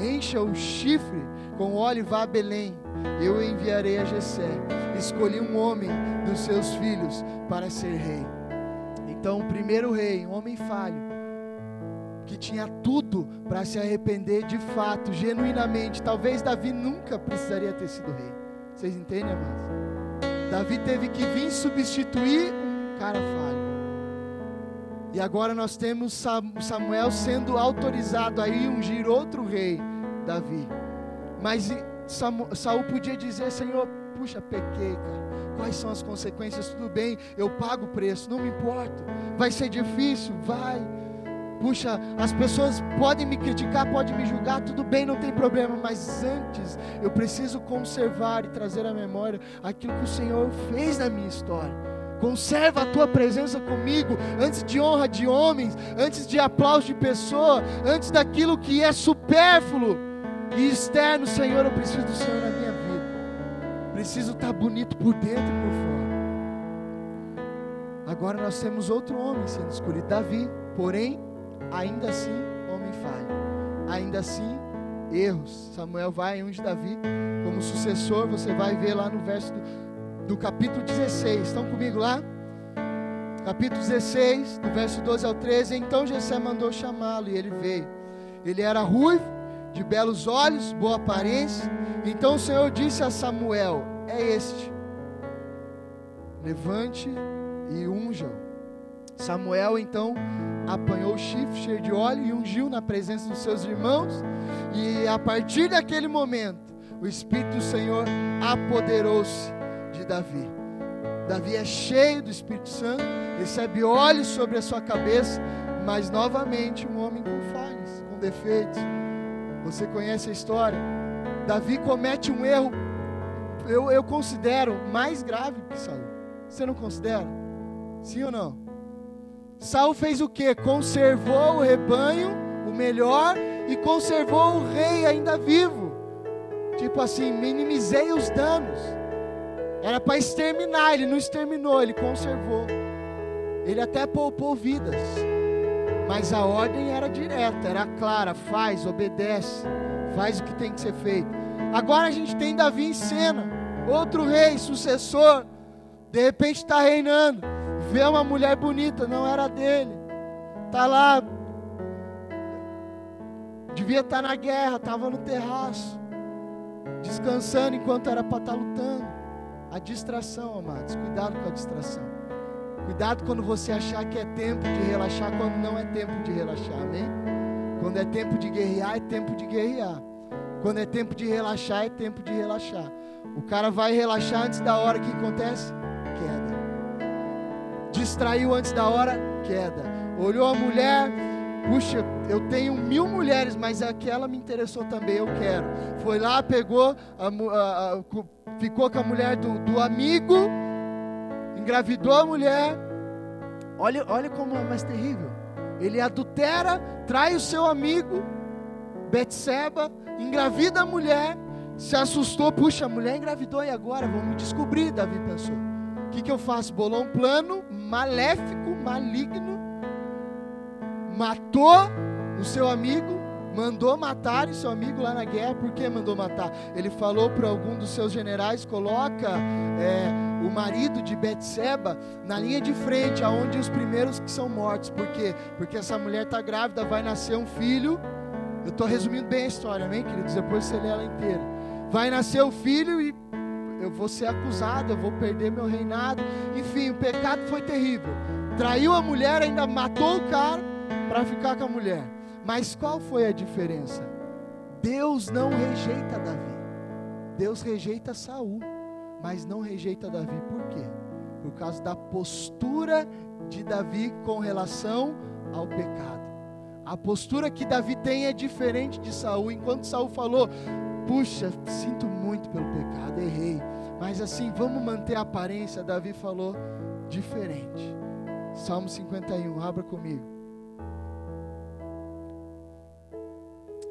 Encha o chifre com óleo e vá a Belém. Eu enviarei a Jessé. Escolhi um homem dos seus filhos para ser rei. Então, o primeiro rei, um homem falho, que tinha tudo para se arrepender de fato, genuinamente. Talvez Davi nunca precisaria ter sido rei. Vocês entendem, amados? Davi teve que vir substituir um cara falho. E agora nós temos Samuel sendo autorizado a ir ungir outro rei, Davi. Mas Saul podia dizer: Senhor, puxa, pequei, cara. Quais são as consequências? Tudo bem, eu pago o preço, não me importo. Vai ser difícil? Vai. Puxa, as pessoas podem me criticar, podem me julgar, tudo bem, não tem problema, mas antes eu preciso conservar e trazer à memória aquilo que o Senhor fez na minha história. Conserva a tua presença comigo, antes de honra de homens, antes de aplauso de pessoa, antes daquilo que é supérfluo e externo, Senhor, eu preciso do Senhor na minha vida. Preciso estar bonito por dentro e por fora. Agora nós temos outro homem sendo escolhido, Davi, porém, ainda assim, homem falho. Ainda assim, erros. Samuel vai unge Davi como sucessor, você vai ver lá no verso do do capítulo 16. Estão comigo lá? Capítulo 16, do verso 12 ao 13. Então Jessé mandou chamá-lo e ele veio. Ele era ruivo, de belos olhos, boa aparência. Então o Senhor disse a Samuel: É este. Levante e unja. Samuel então apanhou o chifre cheio de óleo e ungiu na presença dos seus irmãos. E a partir daquele momento, o Espírito do Senhor apoderou-se de Davi. Davi é cheio do Espírito Santo, recebe óleo sobre a sua cabeça, mas novamente um homem com falhas, com defeitos. Você conhece a história? Davi comete um erro, eu, eu considero mais grave que Saul. Você não considera? Sim ou não? Saul fez o que? Conservou o rebanho, o melhor, e conservou o rei ainda vivo. Tipo assim, minimizei os danos. Era para exterminar, ele não exterminou, ele conservou. Ele até poupou vidas. Mas a ordem era direta, era clara: faz, obedece, faz o que tem que ser feito. Agora a gente tem Davi em cena, outro rei, sucessor, de repente está reinando, vê uma mulher bonita, não era dele, está lá, devia estar tá na guerra, estava no terraço, descansando enquanto era para estar tá lutando. A distração, amados, cuidado com a distração. Cuidado quando você achar que é tempo de relaxar, quando não é tempo de relaxar, amém? Quando é tempo de guerrear, é tempo de guerrear. Quando é tempo de relaxar, é tempo de relaxar. O cara vai relaxar antes da hora, que acontece? Queda. Distraiu antes da hora, queda. Olhou a mulher, puxa, eu tenho mil mulheres, mas aquela me interessou também, eu quero. Foi lá, pegou a, a, a ficou com a mulher do, do amigo, engravidou a mulher. Olha, olha como é mais terrível. Ele adultera, trai o seu amigo, Betseba, engravida a mulher, se assustou, puxa, a mulher engravidou e agora vamos descobrir, Davi pensou. O que, que eu faço? Bolou um plano maléfico, maligno, matou o seu amigo, mandou matar seu amigo lá na guerra. Por que mandou matar? Ele falou para algum dos seus generais: coloca é, o marido de Betseba na linha de frente, aonde os primeiros que são mortos. Por quê? Porque essa mulher está grávida, vai nascer um filho. Eu estou resumindo bem a história, amém, queridos? Depois você lê ela inteira. Vai nascer o filho e eu vou ser acusado, eu vou perder meu reinado. Enfim, o pecado foi terrível. Traiu a mulher, ainda matou o cara para ficar com a mulher. Mas qual foi a diferença? Deus não rejeita Davi. Deus rejeita Saul, mas não rejeita Davi. Por quê? Por causa da postura de Davi com relação ao pecado. A postura que Davi tem é diferente de Saul. Enquanto Saul falou: "Puxa, sinto muito pelo pecado, errei". Mas assim, vamos manter a aparência. Davi falou diferente. Salmo 51, abra comigo.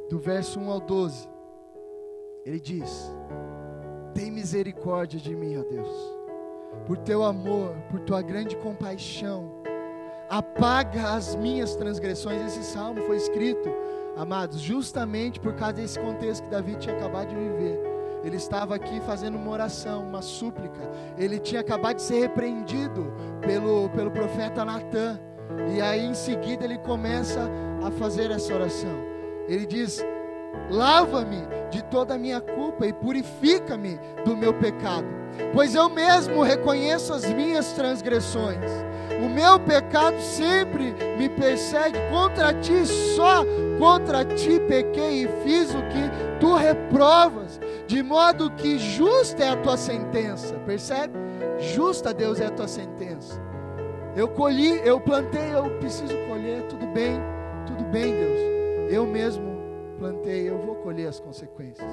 Do verso 1 ao 12, ele diz: Tem misericórdia de mim, ó Deus, por teu amor, por tua grande compaixão, apaga as minhas transgressões. Esse salmo foi escrito, amados, justamente por causa desse contexto que Davi tinha acabado de viver. Ele estava aqui fazendo uma oração, uma súplica. Ele tinha acabado de ser repreendido pelo, pelo profeta Natan. E aí em seguida ele começa a fazer essa oração. Ele diz: Lava-me de toda a minha culpa e purifica-me do meu pecado, pois eu mesmo reconheço as minhas transgressões. O meu pecado sempre me persegue, contra ti, só contra ti pequei e fiz o que tu reprovas, de modo que justa é a tua sentença. Percebe? Justa, Deus, é a tua sentença. Eu colhi, eu plantei, eu preciso colher, tudo bem, tudo bem, Deus eu mesmo plantei, eu vou colher as consequências.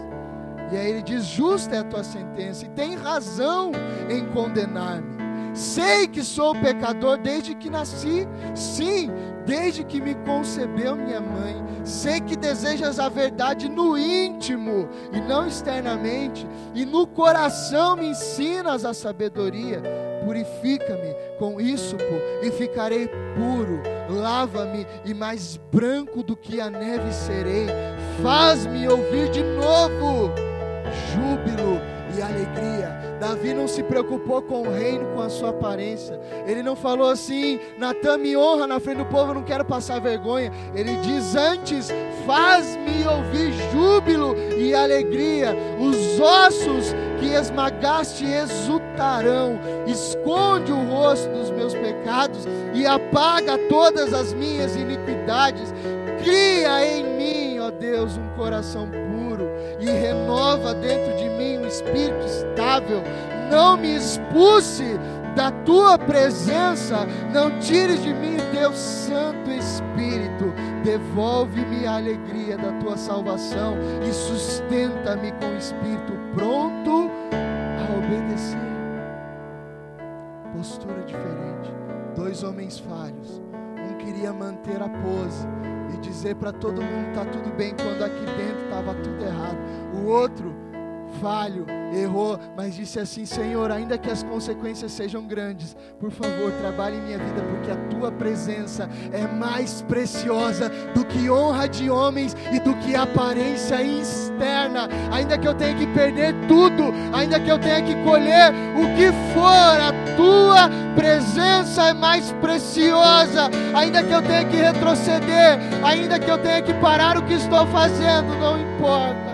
E aí ele diz: justa é a tua sentença, e tem razão em condenar-me. Sei que sou pecador desde que nasci, sim, desde que me concebeu minha mãe. Sei que desejas a verdade no íntimo e não externamente, e no coração me ensinas a sabedoria. Purifica-me com isso e ficarei puro. Lava-me e mais branco do que a neve serei. Faz-me ouvir de novo júbilo e alegria. Davi não se preocupou com o reino, com a sua aparência. Ele não falou assim: Natan me honra na frente do povo, eu não quero passar vergonha. Ele diz antes: faz-me ouvir júbilo e alegria. Os ossos que esmagaste exultarão. Esconde o rosto dos meus pecados e apaga todas as minhas iniquidades. Cria em mim, ó Deus, um coração puro e renova dentro de mim um espírito estável. Não me expulse da tua presença, não tires de mim teu Santo Espírito. Devolve-me a alegria da tua salvação e sustenta-me com o espírito pronto a obedecer. Postura diferente. Dois homens falhos. Um queria manter a pose e dizer para todo mundo está tudo bem quando aqui dentro estava tudo errado. O outro falho, errou, mas disse assim: Senhor, ainda que as consequências sejam grandes, por favor, trabalhe em minha vida, porque a tua presença é mais preciosa do que honra de homens e do que aparência externa. Ainda que eu tenha que perder tudo, ainda que eu tenha que colher o que for, a tua presença é mais preciosa. Ainda que eu tenha que retroceder, ainda que eu tenha que parar o que estou fazendo, não importa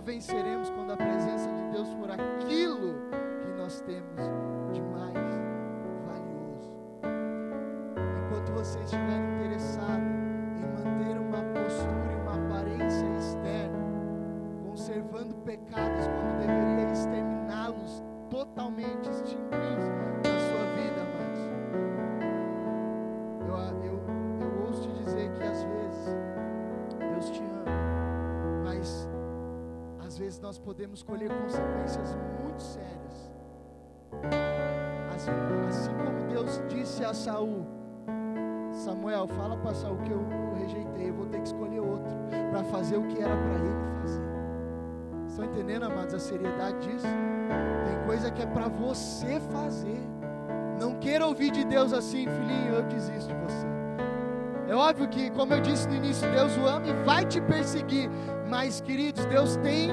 presença nós podemos colher consequências muito sérias. Assim, assim como Deus disse a Saul, Samuel, fala para Saul que eu, rejeitei, eu vou ter que escolher outro para fazer o que era para ele fazer. Estão entendendo, amados, a seriedade disso? Tem coisa que é para você fazer. Não queira ouvir de Deus assim, filhinho, eu desisto de você. É óbvio que, como eu disse no início, Deus o ama e vai te perseguir. Mas, queridos, Deus tem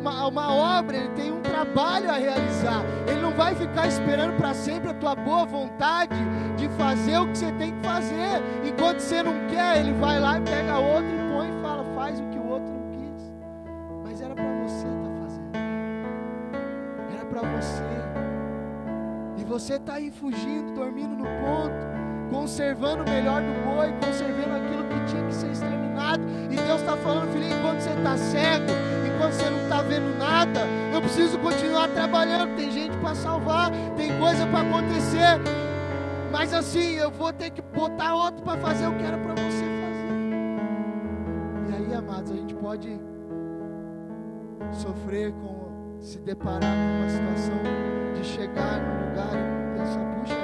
uma, uma obra, Ele tem um trabalho a realizar. Ele não vai ficar esperando para sempre a tua boa vontade de fazer o que você tem que fazer. Enquanto você não quer, Ele vai lá e pega outro e põe e fala, faz o que o outro não quis. Mas era para você estar tá fazendo. Era para você. E você está aí fugindo, dormindo no ponto conservando o melhor do boi, conservando aquilo que tinha que ser exterminado. E Deus está falando, filhinho, enquanto você está cego, enquanto você não está vendo nada, eu preciso continuar trabalhando. Tem gente para salvar, tem coisa para acontecer. Mas assim, eu vou ter que botar outro para fazer o que era para você fazer. E aí, amados, a gente pode sofrer com, se deparar com uma situação de chegar num lugar e pensar, puxa,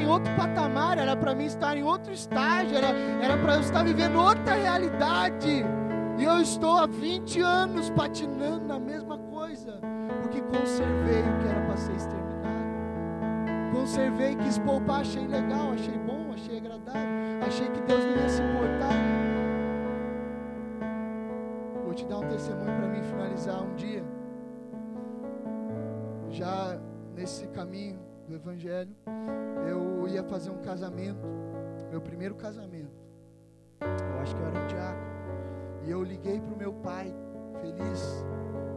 em outro patamar, era para mim estar em outro estágio, era, para eu estar vivendo outra realidade. E eu estou há 20 anos patinando na mesma coisa, porque conservei o que era para ser exterminado. Conservei, quis poupar, achei legal, achei bom, achei agradável, achei que Deus não ia se importar. Vou te dar um testemunho para mim finalizar um dia. Já nesse caminho do Evangelho, ia fazer um casamento, meu primeiro casamento. Eu acho que eu era um diácono. E eu liguei para o meu pai, feliz,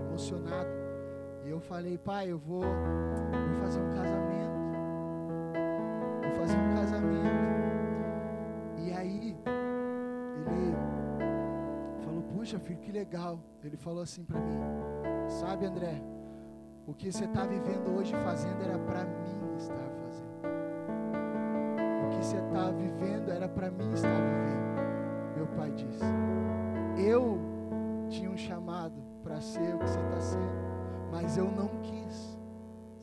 emocionado. E eu falei, pai, eu vou, vou fazer um casamento. Vou fazer um casamento. E aí, ele falou, puxa filho, que legal. Ele falou assim para mim, sabe André, o que você está vivendo hoje fazendo era para mim estar você está vivendo era para mim estar vivendo. Meu pai disse. Eu tinha um chamado para ser o que você está sendo, mas eu não quis.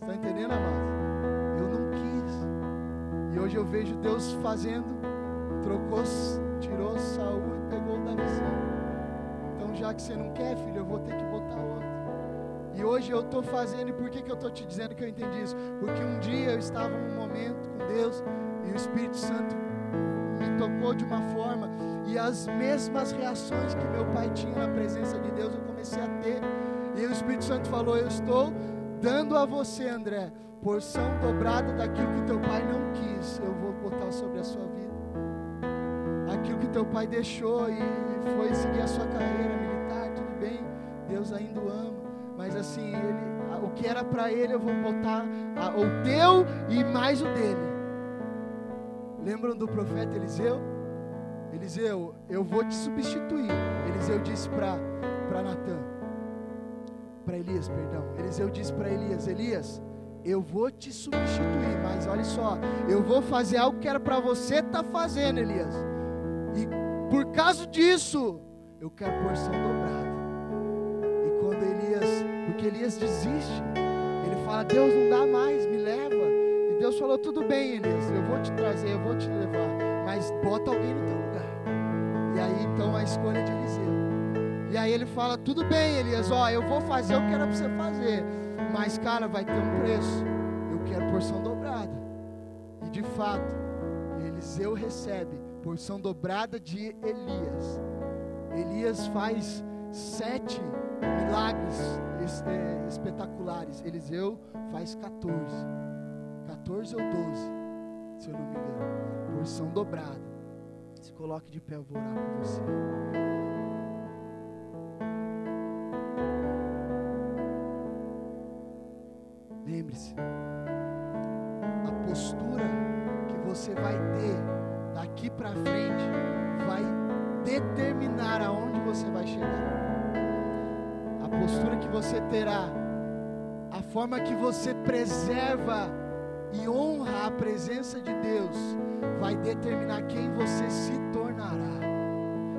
Está entendendo, amado? Eu não quis. E hoje eu vejo Deus fazendo, trocou, tirou Saul e pegou Davizinho. Então, já que você não quer, filho, eu vou ter que botar outro. E hoje eu estou fazendo, e por que, que eu estou te dizendo que eu entendi isso? Porque um dia eu estava num momento com Deus e o Espírito Santo me tocou de uma forma, e as mesmas reações que meu pai tinha na presença de Deus eu comecei a ter. E o Espírito Santo falou: Eu estou dando a você, André, porção dobrada daquilo que teu pai não quis, eu vou botar sobre a sua vida. Aquilo que teu pai deixou e foi seguir a sua carreira militar, tudo bem, Deus ainda o ama mas assim, ele, o que era para ele eu vou botar a, o teu e mais o dele. Lembram do profeta Eliseu? Eliseu, eu vou te substituir. Eliseu disse para Natan, para Elias, perdão. Eliseu disse para Elias: Elias, eu vou te substituir, mas olha só, eu vou fazer algo que era para você estar tá fazendo, Elias. E por causa disso, eu quero porção dobrada. E quando Elias porque Elias desiste. Ele fala: Deus não dá mais, me leva. Deus falou: Tudo bem, Elias, eu vou te trazer, eu vou te levar. Mas bota alguém no teu lugar. E aí então a escolha de Eliseu. E aí ele fala: Tudo bem, Elias, ó, eu vou fazer o que era para você fazer. Mas, cara, vai ter um preço. Eu quero porção dobrada. E de fato, Eliseu recebe porção dobrada de Elias. Elias faz sete milagres espetaculares. Eliseu faz 14. 14 ou 12, se eu não me engano. Porção dobrada. Se coloque de pé, eu vou orar por você. Lembre-se, a postura que você vai ter daqui para frente vai determinar aonde você vai chegar. A postura que você terá, a forma que você preserva e honra a presença de Deus, vai determinar quem você se tornará.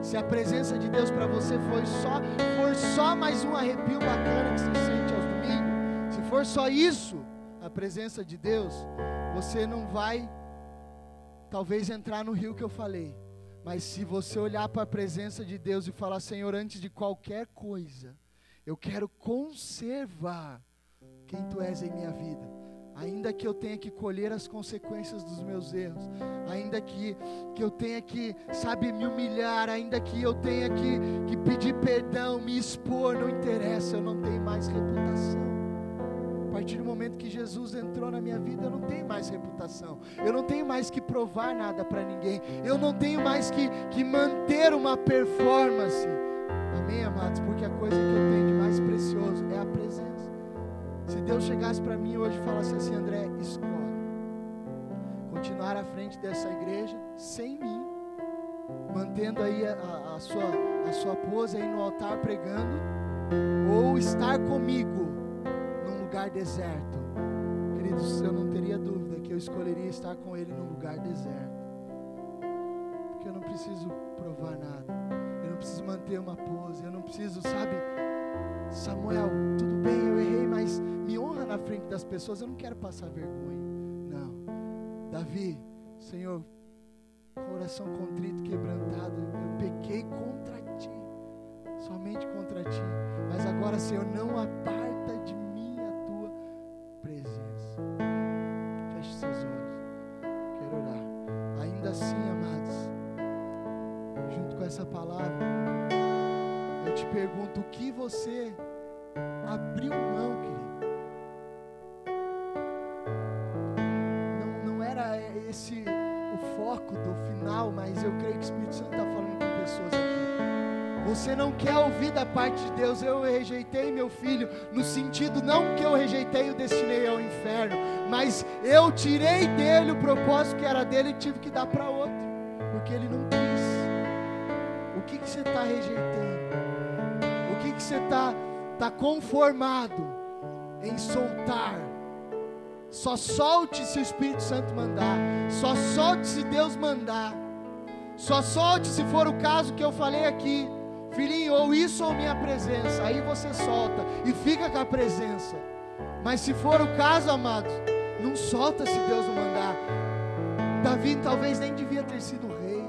Se a presença de Deus para você foi só, for só mais um arrepio bacana que você sente aos domingos, se for só isso, a presença de Deus, você não vai talvez entrar no rio que eu falei. Mas se você olhar para a presença de Deus e falar, Senhor, antes de qualquer coisa, eu quero conservar quem tu és em minha vida. Ainda que eu tenha que colher as consequências dos meus erros, ainda que, que eu tenha que, sabe, me humilhar, ainda que eu tenha que, que pedir perdão, me expor, não interessa, eu não tenho mais reputação. A partir do momento que Jesus entrou na minha vida, eu não tenho mais reputação. Eu não tenho mais que provar nada para ninguém. Eu não tenho mais que, que manter uma performance. Amém, amados? Porque a coisa que eu tenho de mais precioso é a presença. Se Deus chegasse para mim hoje e falasse assim, André, escolhe. Continuar à frente dessa igreja sem mim, mantendo aí a, a, a sua, a sua pose aí no altar pregando, ou estar comigo lugar deserto, queridos, eu não teria dúvida que eu escolheria estar com Ele num lugar deserto, porque eu não preciso provar nada, eu não preciso manter uma pose, eu não preciso, sabe, Samuel, tudo bem, eu errei, mas me honra na frente das pessoas, eu não quero passar vergonha, não, Davi, Senhor, coração contrito, quebrantado, eu pequei contra ti, somente contra ti, mas agora, Senhor, não aparta de mim tive que dar para outro, porque ele não quis. O que, que você está rejeitando? O que, que você está tá conformado em soltar? Só solte se o Espírito Santo mandar, só solte se Deus mandar, só solte se for o caso que eu falei aqui. Filhinho, ou isso ou minha presença. Aí você solta e fica com a presença. Mas se for o caso, amados, não solta se Deus não mandar. Davi talvez nem devia ter sido rei.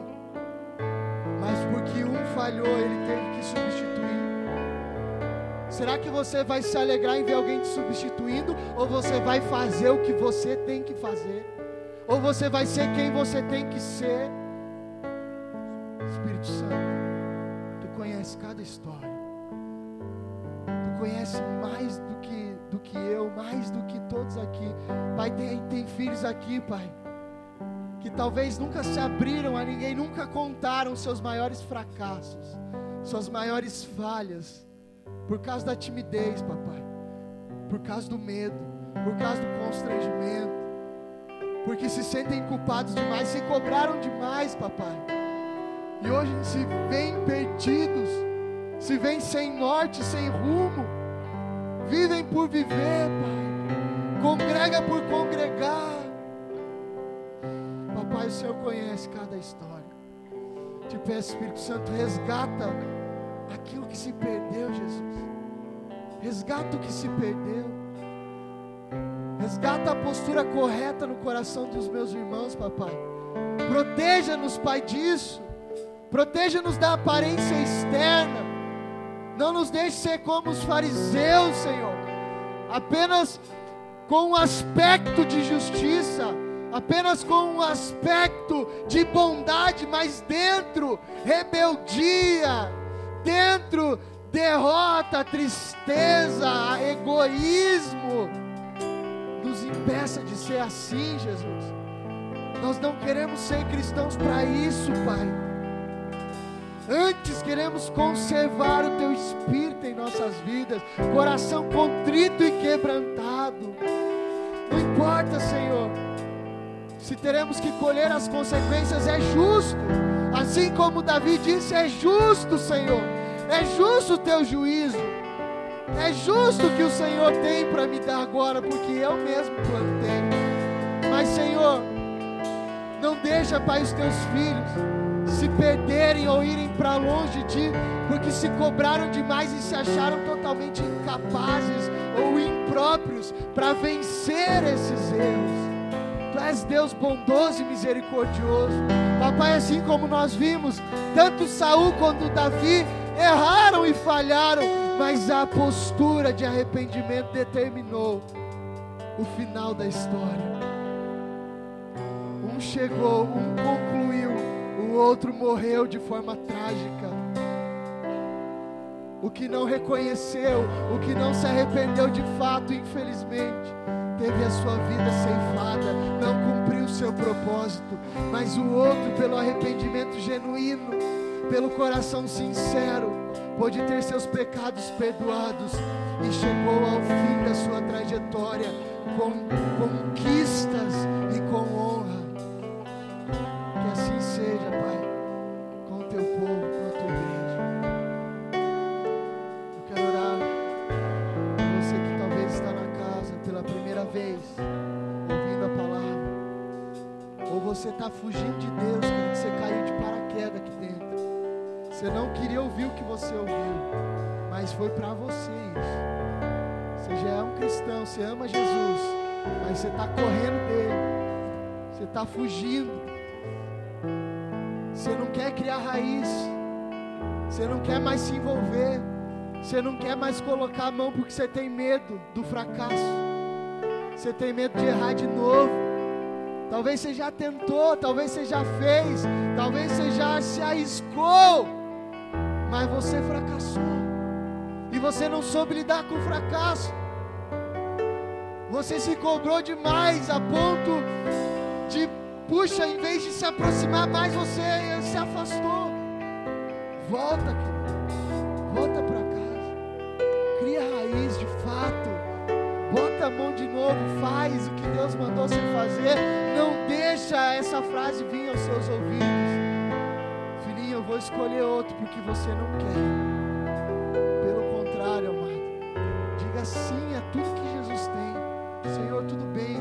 Mas porque um falhou, ele teve que substituir. Será que você vai se alegrar em ver alguém te substituindo? Ou você vai fazer o que você tem que fazer? Ou você vai ser quem você tem que ser? Espírito Santo conhece cada história. Tu conhece mais do que, do que eu, mais do que todos aqui. Pai, tem, tem filhos aqui, Pai, que talvez nunca se abriram a ninguém, nunca contaram seus maiores fracassos, suas maiores falhas, por causa da timidez, papai, por causa do medo, por causa do constrangimento, porque se sentem culpados demais, se cobraram demais, papai e hoje se vêm perdidos, se vêm sem norte, sem rumo, vivem por viver, Pai, congrega por congregar. Papai, o Senhor conhece cada história. Te peço, Espírito Santo, resgata aquilo que se perdeu, Jesus. Resgata o que se perdeu. Resgata a postura correta no coração dos meus irmãos, papai. Proteja-nos, Pai, disso. Proteja-nos da aparência externa. Não nos deixe ser como os fariseus, Senhor. Apenas com um aspecto de justiça, apenas com um aspecto de bondade, mas dentro rebeldia, dentro derrota, tristeza, egoísmo. Nos impeça de ser assim, Jesus. Nós não queremos ser cristãos para isso, Pai. Antes queremos conservar o teu espírito em nossas vidas, coração contrito e quebrantado. Não importa, Senhor, se teremos que colher as consequências, é justo. Assim como Davi disse, é justo, Senhor. É justo o teu juízo. É justo que o Senhor tem para me dar agora, porque eu mesmo plantei. Mas, Senhor, não deixa, Pai, os teus filhos se perderem ou irem para longe de ti, porque se cobraram demais e se acharam totalmente incapazes ou impróprios para vencer esses erros. Tu és Deus bondoso e misericordioso. Papai, assim como nós vimos, tanto Saul quanto Davi erraram e falharam, mas a postura de arrependimento determinou o final da história. Um chegou, um concluiu, o outro morreu de forma trágica. O que não reconheceu, o que não se arrependeu de fato, infelizmente, teve a sua vida ceifada, não cumpriu o seu propósito, mas o outro, pelo arrependimento genuíno, pelo coração sincero, pôde ter seus pecados perdoados e chegou ao fim da sua trajetória com conquistas e com honra. Que assim seja, Pai, com teu povo, você está fugindo de Deus, querido, você caiu de paraquedas aqui dentro. Você não queria ouvir o que você ouviu, mas foi para você isso. Você já é um cristão, você ama Jesus, mas você está correndo dele, você está fugindo. Você não quer criar raiz, você não quer mais se envolver, você não quer mais colocar a mão porque você tem medo do fracasso, você tem medo de errar de novo. Talvez você já tentou, talvez você já fez, talvez você já se arriscou mas você fracassou. E você não soube lidar com o fracasso. Você se cobrou demais a ponto de, puxa, em vez de se aproximar mais, você se afastou. Volta, volta para Bota a mão de novo, faz o que Deus mandou você fazer. Não deixa essa frase vir aos seus ouvidos eu vou escolher outro porque você não quer. Pelo contrário, amado, diga sim a tudo que Jesus tem. Senhor, tudo bem,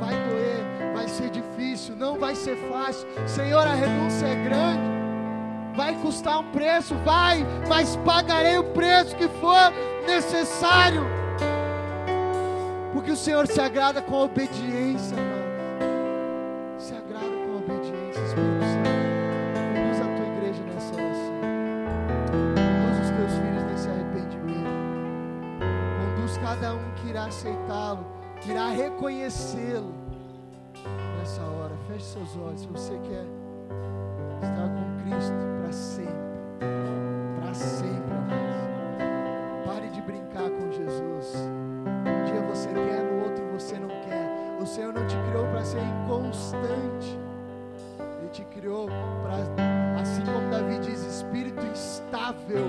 vai doer, vai ser difícil, não vai ser fácil. Senhor, a renúncia é grande, vai custar um preço, vai, mas pagarei o preço que for necessário. Porque o Senhor se agrada com a obediência, Se agrada com a obediência, Espírito Santo. cada um que irá aceitá-lo, que irá reconhecê-lo nessa hora. Feche seus olhos se você quer estar com Cristo. Para sempre, Criou para, assim como Davi diz, espírito estável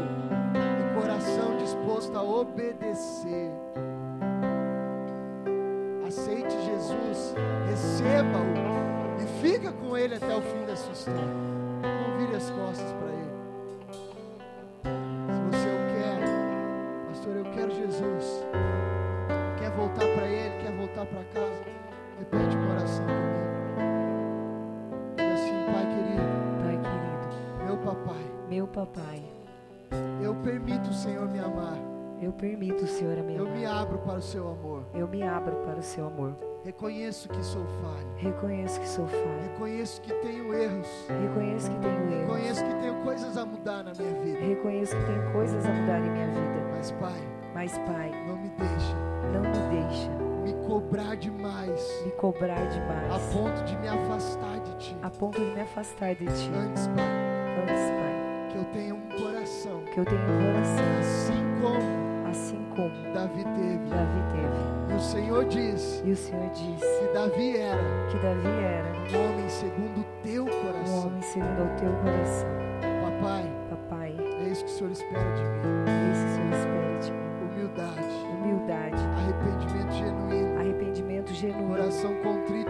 e coração disposto a obedecer. receba-o e fica com ele até o fim da sua história. Não vire as costas para ele. Eu permito o Senhor me amar. Eu me abro para o seu amor. Eu me abro para o seu amor. Reconheço que sou falho. Reconheço que sou falho. Reconheço que tenho erros. Reconheço que tenho erros. Reconheço que tenho coisas a mudar na minha vida. Reconheço que tenho coisas a mudar em minha vida. Mas Pai, mas Pai, não me deixa. Não me deixa me cobrar demais. Me cobrar demais. A ponto de me afastar de ti. A ponto de me afastar de ti. Antes, Pai. Antes, Pai. Que eu tenha um coração. Que eu tenha um coração. Assim como como Davi teve. Davi teve. E o Senhor diz. E o Senhor diz que Davi era. Que Davi era um homem segundo o teu coração. Um homem segundo o teu coração. Papai. Papai. É isso que o Senhor espera de mim. É isso que o Senhor espera de mim. Humildade. Humildade. Arrependimento genuíno. Arrependimento genuíno. Coração contrito.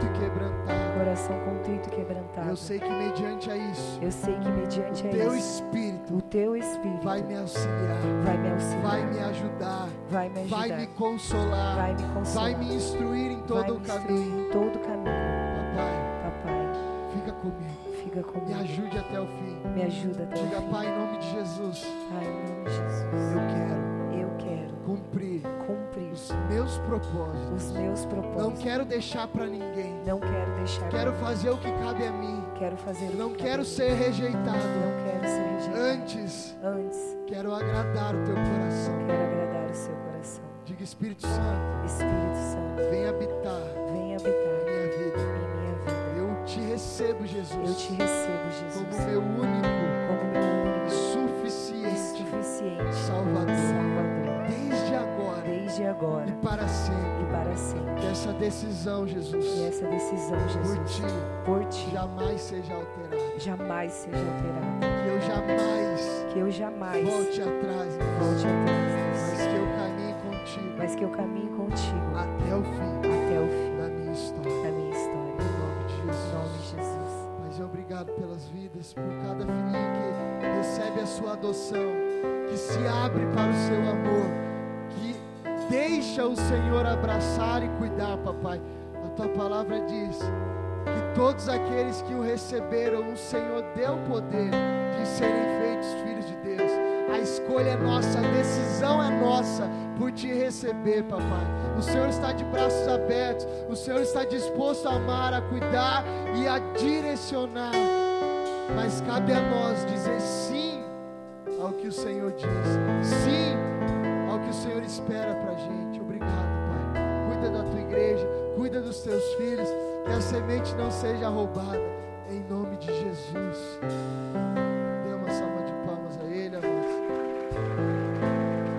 Coração contrito e quebrantado. Eu sei que mediante a isso, Eu sei que mediante o a teu isso, Espírito o teu Espírito vai me auxiliar, vai me auxiliar, vai me ajudar, vai me ajudar, vai me consolar, vai me consolar, vai me instruir em todo me o caminho. em todo o caminho. Papai, Papai, fica comigo, fica me comigo, ajude até o fim. me ajuda até o Diga, fim. Pai, em nome de Jesus, Pai, em nome de Jesus, propósitos. os meus Não propósitos. quero deixar para ninguém. Não quero deixar. Quero fazer o que cabe a mim. Quero fazer. Não que quero ser rejeitado. Não quero ser rejeitado. Antes, Antes, quero agradar o teu coração. quero agradar o seu coração. Diga, Espírito Santo, Espírito Santo, vem habitar vem habitar minha vida. em minha vida. Eu te recebo, Eu Jesus, te recebo, como Jesus, meu único como meu único suficiente suficiente Salvador. Salvador. Agora Desde agora e para sempre. e para sempre. Que essa decisão, Que Jesus, essa decisão, por Jesus, ti, por ti, jamais seja alterada. jamais seja alterada. Que eu jamais Que eu jamais volte atrás, volte atrás, mas que eu caminhe contigo Mas que eu caminhe contigo até o fim até o fim da minha história. da minha história. Em nome de Em nome Jesus. de Jesus. Mas obrigado pelas vidas, por cada filhinho que recebe a sua adoção, que se abre para o seu amor, que deixa o Senhor abraçar e cuidar, papai. A tua palavra diz que todos aqueles que o receberam, o Senhor deu poder de serem feitos filhos de Deus. A escolha é nossa, a decisão é nossa por te receber, papai. O Senhor está de braços abertos, o Senhor está disposto a amar, a cuidar e a direcionar. Mas cabe a nós dizer sim ao que o Senhor diz, sim o Senhor espera para a gente. Obrigado, Pai. Cuida da tua igreja, cuida dos teus filhos, que a semente não seja roubada, em nome de Jesus.